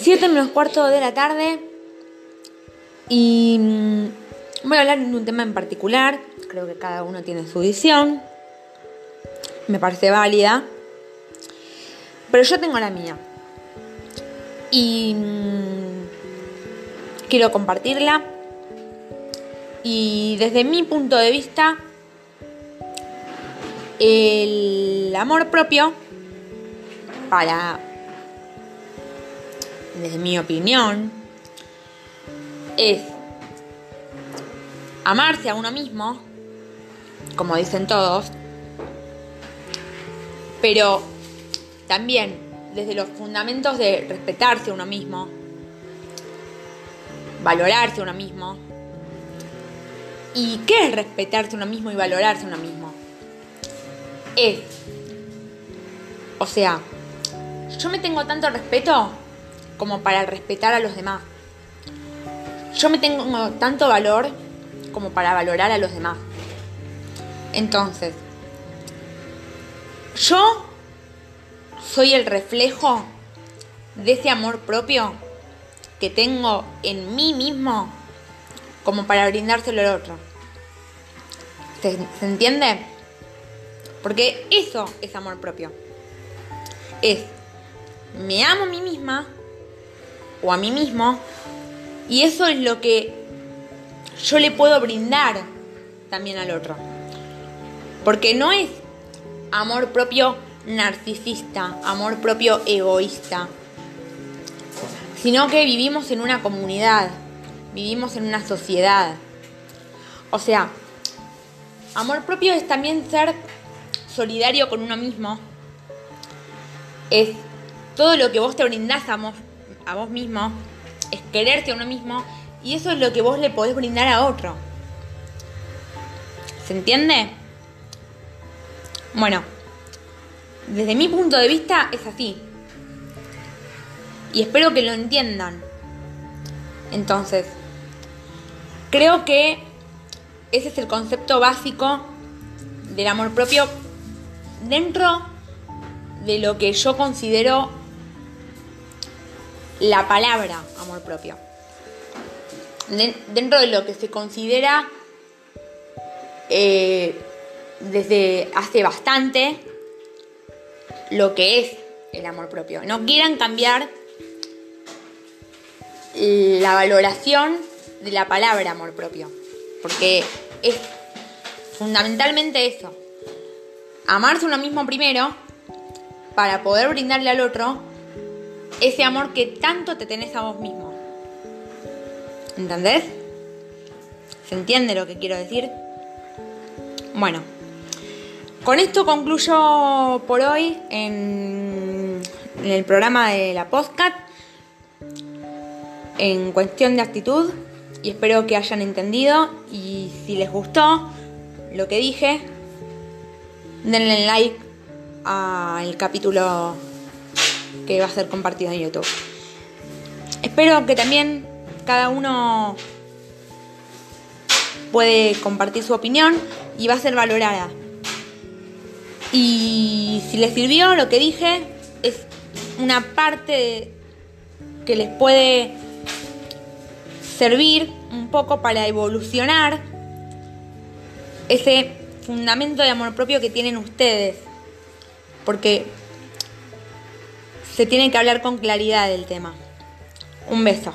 7 menos cuarto de la tarde y mm, voy a hablar de un tema en particular. Creo que cada uno tiene su visión. Me parece válida. Pero yo tengo la mía. Y mm, quiero compartirla. Y desde mi punto de vista, el amor propio para, desde mi opinión, es amarse a uno mismo, como dicen todos, pero también desde los fundamentos de respetarse a uno mismo, valorarse a uno mismo. ¿Y qué es respetarse a uno mismo y valorarse a uno mismo? Es, o sea, yo me tengo tanto respeto como para respetar a los demás. Yo me tengo tanto valor como para valorar a los demás. Entonces, yo soy el reflejo de ese amor propio que tengo en mí mismo como para brindárselo al otro. ¿Se, ¿Se, entiende? Porque eso es amor propio. Es, me amo a mí misma o a mí mismo y eso es lo que yo le puedo brindar también al otro. Porque no es amor propio narcisista, amor propio egoísta, sino que vivimos en una comunidad, vivimos en una sociedad. O sea, amor propio es también ser solidario con uno mismo, es todo lo que vos te brindás a vos mismo, es quererte a uno mismo y eso es lo que vos le podés brindar a otro. ¿Se entiende? Bueno, desde mi punto de vista es así. Y espero que lo entiendan. Entonces, creo que ese es el concepto básico del amor propio dentro de lo que yo considero la palabra amor propio. dentro de lo que se considera eh, desde hace bastante lo que es el amor propio. No quieran cambiar la valoración de la palabra amor propio, porque es fundamentalmente eso. Amarse uno mismo primero para poder brindarle al otro ese amor que tanto te tenés a vos mismo. ¿Entendés? ¿Se entiende lo que quiero decir? Bueno, con esto concluyo por hoy en, el programa de la podcast en cuestión de actitud y espero que hayan entendido y si les gustó lo que dije, denle like al capítulo que va a ser compartido en YouTube. Espero que también cada uno puede compartir su opinión y va a ser valorada. Y si les sirvió lo que dije, es una parte que les puede servir un poco para evolucionar ese fundamento de amor propio que tienen ustedes. Porque se tiene que hablar con claridad del tema. Un beso.